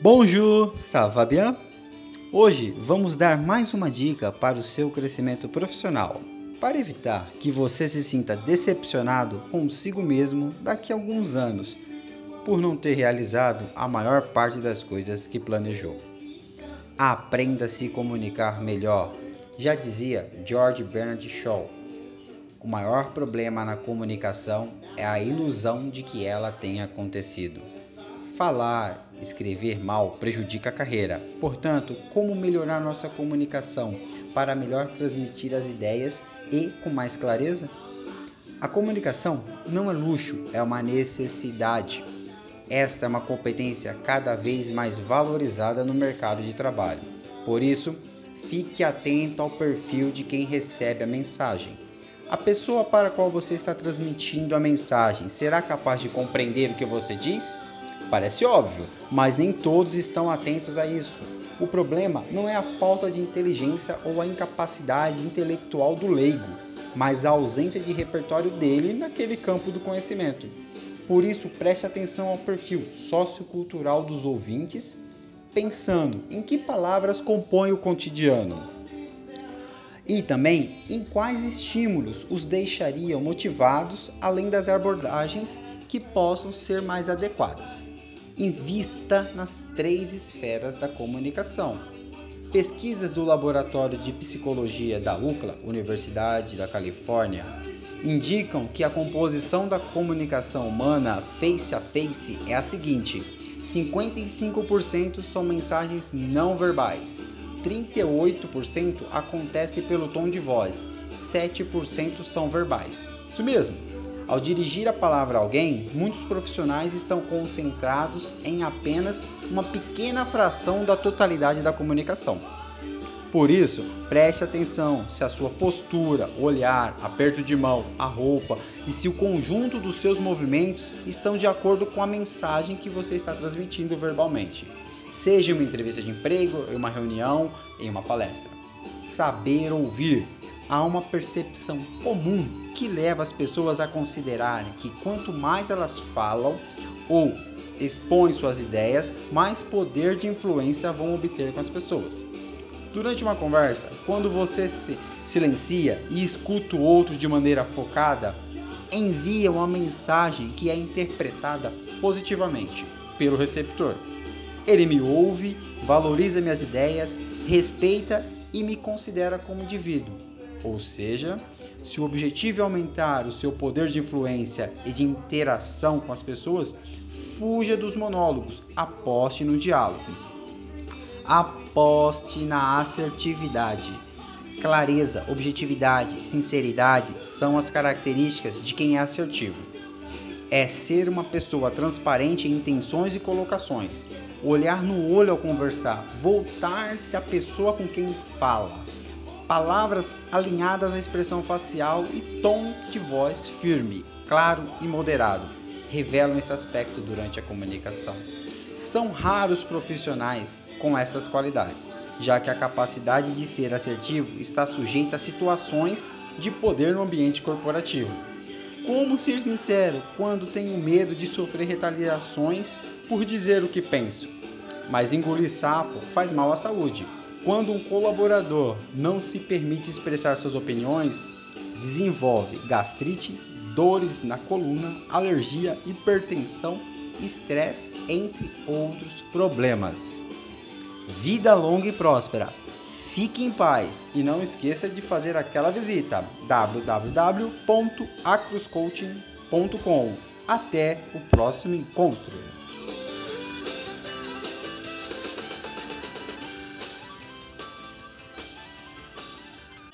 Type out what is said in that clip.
Bonjour, ça va bien? Hoje vamos dar mais uma dica para o seu crescimento profissional, para evitar que você se sinta decepcionado consigo mesmo daqui a alguns anos, por não ter realizado a maior parte das coisas que planejou. Aprenda a se comunicar melhor, já dizia George Bernard Shaw. O maior problema na comunicação é a ilusão de que ela tenha acontecido. Falar, escrever mal prejudica a carreira. Portanto, como melhorar nossa comunicação para melhor transmitir as ideias e com mais clareza? A comunicação não é luxo, é uma necessidade. Esta é uma competência cada vez mais valorizada no mercado de trabalho. Por isso, fique atento ao perfil de quem recebe a mensagem. A pessoa para a qual você está transmitindo a mensagem será capaz de compreender o que você diz? Parece óbvio, mas nem todos estão atentos a isso. O problema não é a falta de inteligência ou a incapacidade intelectual do leigo, mas a ausência de repertório dele naquele campo do conhecimento. Por isso, preste atenção ao perfil sociocultural dos ouvintes, pensando em que palavras compõem o cotidiano. E também em quais estímulos os deixariam motivados, além das abordagens que possam ser mais adequadas invista nas três esferas da comunicação. Pesquisas do Laboratório de Psicologia da UCLA, Universidade da Califórnia, indicam que a composição da comunicação humana face a face é a seguinte: 55% são mensagens não verbais, 38% acontece pelo tom de voz, 7% são verbais. Isso mesmo. Ao dirigir a palavra a alguém, muitos profissionais estão concentrados em apenas uma pequena fração da totalidade da comunicação. Por isso, preste atenção se a sua postura, olhar, aperto de mão, a roupa e se o conjunto dos seus movimentos estão de acordo com a mensagem que você está transmitindo verbalmente. Seja uma entrevista de emprego, em uma reunião, em uma palestra. Saber ouvir há uma percepção comum que leva as pessoas a considerarem que quanto mais elas falam ou expõem suas ideias, mais poder de influência vão obter com as pessoas. Durante uma conversa, quando você se silencia e escuta o outro de maneira focada, envia uma mensagem que é interpretada positivamente pelo receptor. Ele me ouve, valoriza minhas ideias, respeita e me considera como indivíduo ou seja, se o objetivo é aumentar o seu poder de influência e de interação com as pessoas, fuja dos monólogos, aposte no diálogo. Aposte na assertividade. Clareza, objetividade, sinceridade são as características de quem é assertivo. É ser uma pessoa transparente em intenções e colocações, olhar no olho ao conversar, voltar-se à pessoa com quem fala palavras alinhadas à expressão facial e tom de voz firme, claro e moderado revelam esse aspecto durante a comunicação. São raros profissionais com essas qualidades, já que a capacidade de ser assertivo está sujeita a situações de poder no ambiente corporativo. Como ser sincero quando tenho medo de sofrer retaliações por dizer o que penso? Mas engolir sapo faz mal à saúde. Quando um colaborador não se permite expressar suas opiniões, desenvolve gastrite, dores na coluna, alergia, hipertensão, estresse, entre outros problemas. Vida longa e próspera. Fique em paz e não esqueça de fazer aquela visita www.acroscoaching.com. Até o próximo encontro.